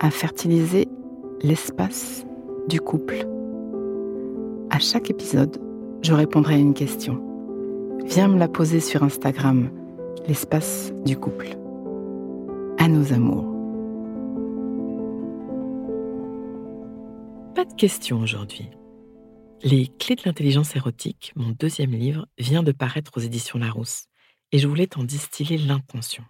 à fertiliser l'espace du couple. À chaque épisode, je répondrai à une question. Viens me la poser sur Instagram, l'espace du couple. À nos amours. Pas de question aujourd'hui. Les clés de l'intelligence érotique, mon deuxième livre, vient de paraître aux éditions Larousse, et je voulais t'en distiller l'intention.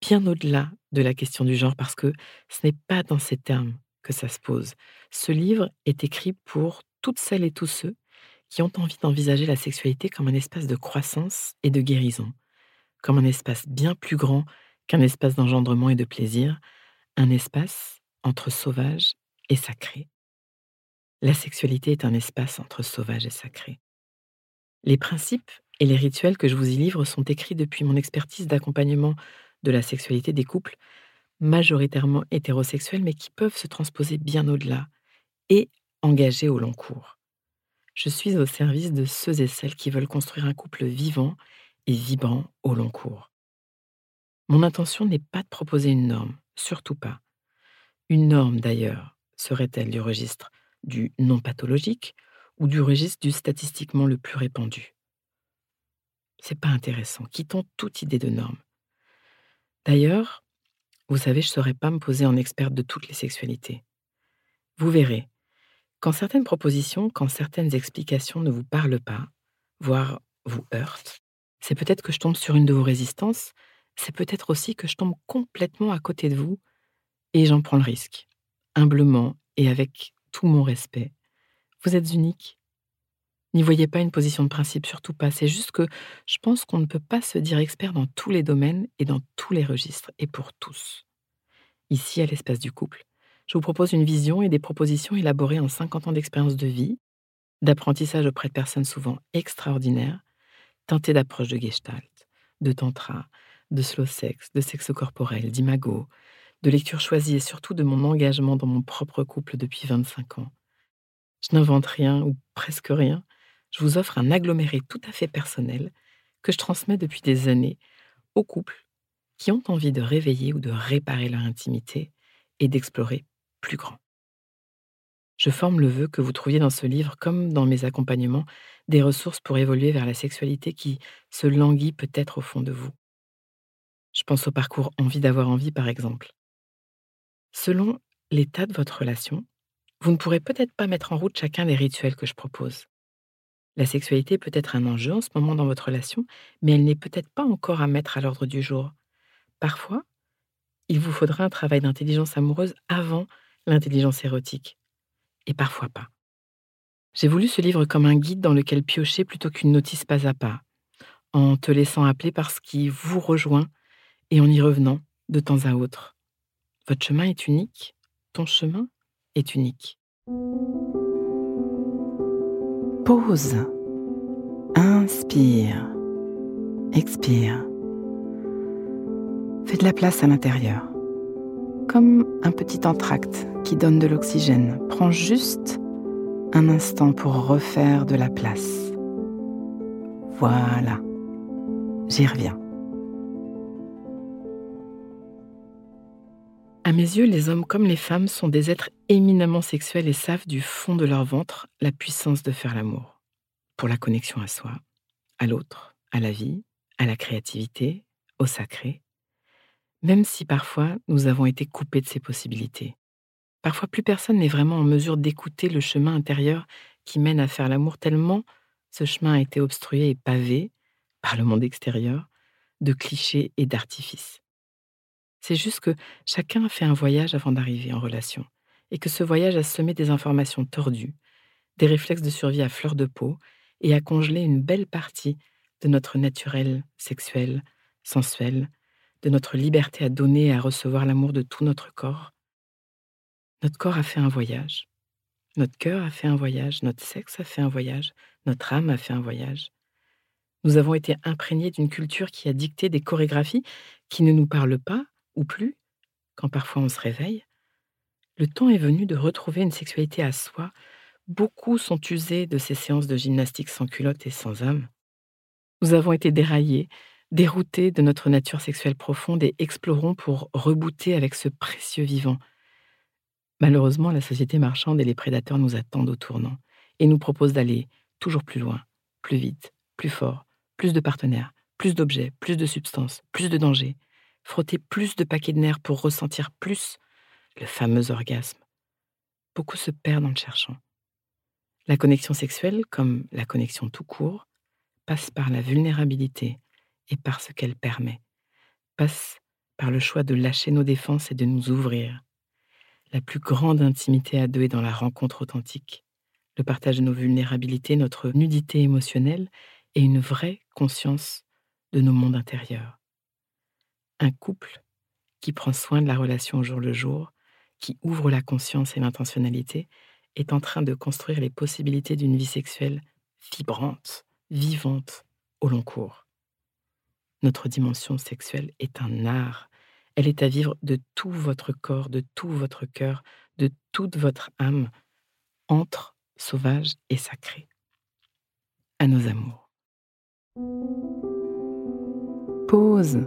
Bien au-delà de la question du genre, parce que ce n'est pas dans ces termes que ça se pose. Ce livre est écrit pour toutes celles et tous ceux qui ont envie d'envisager la sexualité comme un espace de croissance et de guérison, comme un espace bien plus grand qu'un espace d'engendrement et de plaisir, un espace entre sauvage et sacré. La sexualité est un espace entre sauvage et sacré. Les principes et les rituels que je vous y livre sont écrits depuis mon expertise d'accompagnement de la sexualité des couples majoritairement hétérosexuels, mais qui peuvent se transposer bien au-delà et engagés au long cours. Je suis au service de ceux et celles qui veulent construire un couple vivant et vibrant au long cours. Mon intention n'est pas de proposer une norme, surtout pas. Une norme, d'ailleurs, serait-elle du registre du non pathologique ou du registre du statistiquement le plus répandu? C'est pas intéressant. Quittons toute idée de norme. D'ailleurs, vous savez, je ne saurais pas me poser en experte de toutes les sexualités. Vous verrez, quand certaines propositions, quand certaines explications ne vous parlent pas, voire vous heurtent, c'est peut-être que je tombe sur une de vos résistances, c'est peut-être aussi que je tombe complètement à côté de vous et j'en prends le risque, humblement et avec tout mon respect. Vous êtes unique. N'y voyez pas une position de principe, surtout pas. C'est juste que je pense qu'on ne peut pas se dire expert dans tous les domaines et dans tous les registres, et pour tous. Ici, à l'espace du couple, je vous propose une vision et des propositions élaborées en 50 ans d'expérience de vie, d'apprentissage auprès de personnes souvent extraordinaires, teintées d'approches de gestalt, de tantra, de slow sex, de sexe corporel, d'imago, de lecture choisie et surtout de mon engagement dans mon propre couple depuis 25 ans. Je n'invente rien ou presque rien, je vous offre un aggloméré tout à fait personnel que je transmets depuis des années aux couples qui ont envie de réveiller ou de réparer leur intimité et d'explorer plus grand. Je forme le vœu que vous trouviez dans ce livre, comme dans mes accompagnements, des ressources pour évoluer vers la sexualité qui se languit peut-être au fond de vous. Je pense au parcours Envie d'avoir envie, par exemple. Selon l'état de votre relation, vous ne pourrez peut-être pas mettre en route chacun des rituels que je propose. La sexualité peut être un enjeu en ce moment dans votre relation, mais elle n'est peut-être pas encore à mettre à l'ordre du jour. Parfois, il vous faudra un travail d'intelligence amoureuse avant l'intelligence érotique. Et parfois pas. J'ai voulu ce livre comme un guide dans lequel piocher plutôt qu'une notice pas à pas, en te laissant appeler par ce qui vous rejoint et en y revenant de temps à autre. Votre chemin est unique, ton chemin est unique. Pause. Inspire. Expire. Fais de la place à l'intérieur. Comme un petit entracte qui donne de l'oxygène. Prends juste un instant pour refaire de la place. Voilà. J'y reviens. À mes yeux, les hommes comme les femmes sont des êtres éminemment sexuels et savent du fond de leur ventre la puissance de faire l'amour. Pour la connexion à soi, à l'autre, à la vie, à la créativité, au sacré. Même si parfois nous avons été coupés de ces possibilités. Parfois plus personne n'est vraiment en mesure d'écouter le chemin intérieur qui mène à faire l'amour tellement ce chemin a été obstrué et pavé, par le monde extérieur, de clichés et d'artifices. C'est juste que chacun a fait un voyage avant d'arriver en relation, et que ce voyage a semé des informations tordues, des réflexes de survie à fleur de peau, et a congelé une belle partie de notre naturel sexuel, sensuel, de notre liberté à donner et à recevoir l'amour de tout notre corps. Notre corps a fait un voyage. Notre cœur a fait un voyage, notre sexe a fait un voyage, notre âme a fait un voyage. Nous avons été imprégnés d'une culture qui a dicté des chorégraphies qui ne nous parlent pas, ou plus, quand parfois on se réveille. Le temps est venu de retrouver une sexualité à soi. Beaucoup sont usés de ces séances de gymnastique sans culotte et sans âme. Nous avons été déraillés, déroutés de notre nature sexuelle profonde et explorons pour rebooter avec ce précieux vivant. Malheureusement, la société marchande et les prédateurs nous attendent au tournant et nous proposent d'aller toujours plus loin, plus vite, plus fort, plus de partenaires, plus d'objets, plus de substances, plus de dangers, frotter plus de paquets de nerfs pour ressentir plus le fameux orgasme. Beaucoup se perdent en le cherchant. La connexion sexuelle, comme la connexion tout court, passe par la vulnérabilité et par ce qu'elle permet, passe par le choix de lâcher nos défenses et de nous ouvrir. La plus grande intimité à deux est dans la rencontre authentique, le partage de nos vulnérabilités, notre nudité émotionnelle et une vraie conscience de nos mondes intérieurs. Un couple qui prend soin de la relation au jour le jour, qui ouvre la conscience et l'intentionnalité, est en train de construire les possibilités d'une vie sexuelle vibrante, vivante, au long cours. Notre dimension sexuelle est un art. Elle est à vivre de tout votre corps, de tout votre cœur, de toute votre âme, entre sauvage et sacré. À nos amours. Pause.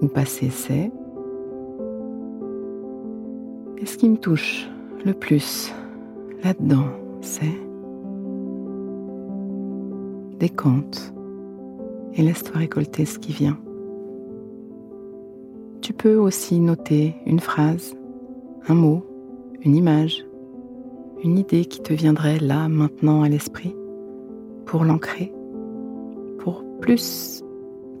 ou passée, c'est et ce qui me touche le plus là-dedans, c'est décompte et laisse-toi récolter ce qui vient. Tu peux aussi noter une phrase, un mot, une image, une idée qui te viendrait là, maintenant à l'esprit, pour l'ancrer pour plus